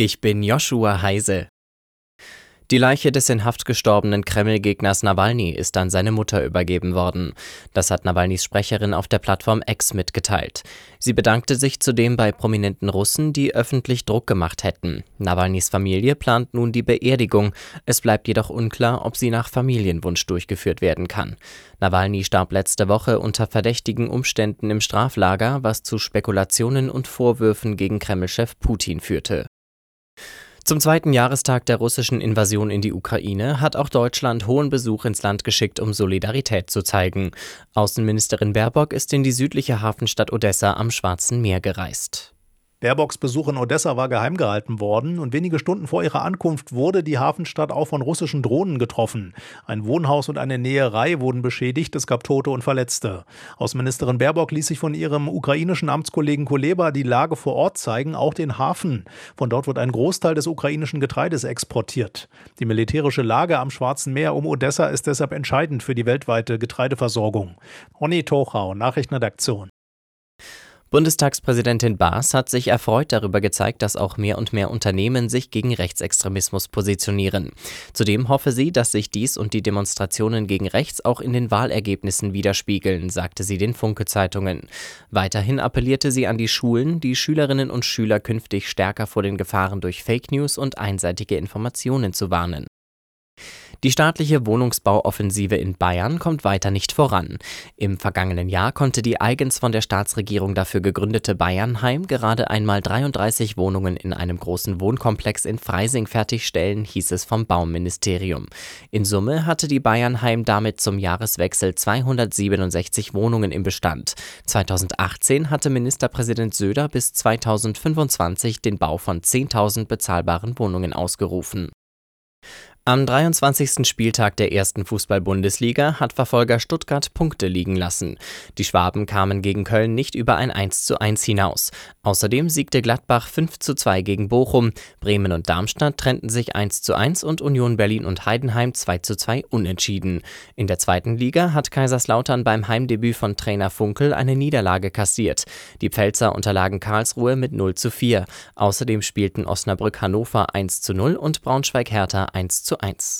Ich bin Joshua Heise. Die Leiche des in Haft gestorbenen Kreml-Gegners Nawalny ist an seine Mutter übergeben worden. Das hat Nawalnys Sprecherin auf der Plattform X mitgeteilt. Sie bedankte sich zudem bei prominenten Russen, die öffentlich Druck gemacht hätten. Nawalnys Familie plant nun die Beerdigung. Es bleibt jedoch unklar, ob sie nach Familienwunsch durchgeführt werden kann. Nawalny starb letzte Woche unter verdächtigen Umständen im Straflager, was zu Spekulationen und Vorwürfen gegen Kreml-Chef Putin führte. Zum zweiten Jahrestag der russischen Invasion in die Ukraine hat auch Deutschland hohen Besuch ins Land geschickt, um Solidarität zu zeigen. Außenministerin Baerbock ist in die südliche Hafenstadt Odessa am Schwarzen Meer gereist. Baerbocks Besuch in Odessa war geheim gehalten worden und wenige Stunden vor ihrer Ankunft wurde die Hafenstadt auch von russischen Drohnen getroffen. Ein Wohnhaus und eine Näherei wurden beschädigt, es gab Tote und Verletzte. Außenministerin Baerbock ließ sich von ihrem ukrainischen Amtskollegen Kuleba die Lage vor Ort zeigen, auch den Hafen. Von dort wird ein Großteil des ukrainischen Getreides exportiert. Die militärische Lage am Schwarzen Meer um Odessa ist deshalb entscheidend für die weltweite Getreideversorgung. Ronny Tochau, Nachrichtenredaktion. Bundestagspräsidentin Baas hat sich erfreut darüber gezeigt, dass auch mehr und mehr Unternehmen sich gegen Rechtsextremismus positionieren. Zudem hoffe sie, dass sich dies und die Demonstrationen gegen rechts auch in den Wahlergebnissen widerspiegeln, sagte sie den Funke-Zeitungen. Weiterhin appellierte sie an die Schulen, die Schülerinnen und Schüler künftig stärker vor den Gefahren durch Fake News und einseitige Informationen zu warnen. Die staatliche Wohnungsbauoffensive in Bayern kommt weiter nicht voran. Im vergangenen Jahr konnte die eigens von der Staatsregierung dafür gegründete Bayernheim gerade einmal 33 Wohnungen in einem großen Wohnkomplex in Freising fertigstellen, hieß es vom Bauministerium. In Summe hatte die Bayernheim damit zum Jahreswechsel 267 Wohnungen im Bestand. 2018 hatte Ministerpräsident Söder bis 2025 den Bau von 10.000 bezahlbaren Wohnungen ausgerufen. Am 23. Spieltag der ersten Fußball-Bundesliga hat Verfolger Stuttgart Punkte liegen lassen. Die Schwaben kamen gegen Köln nicht über ein 1:1 hinaus. Außerdem siegte Gladbach 5:2 gegen Bochum. Bremen und Darmstadt trennten sich 1:1 und Union Berlin und Heidenheim 2:2 unentschieden. In der zweiten Liga hat Kaiserslautern beim Heimdebüt von Trainer Funkel eine Niederlage kassiert. Die Pfälzer unterlagen Karlsruhe mit 0:4. Außerdem spielten Osnabrück Hannover 1:0 und Braunschweig Hertha 1:1. 1.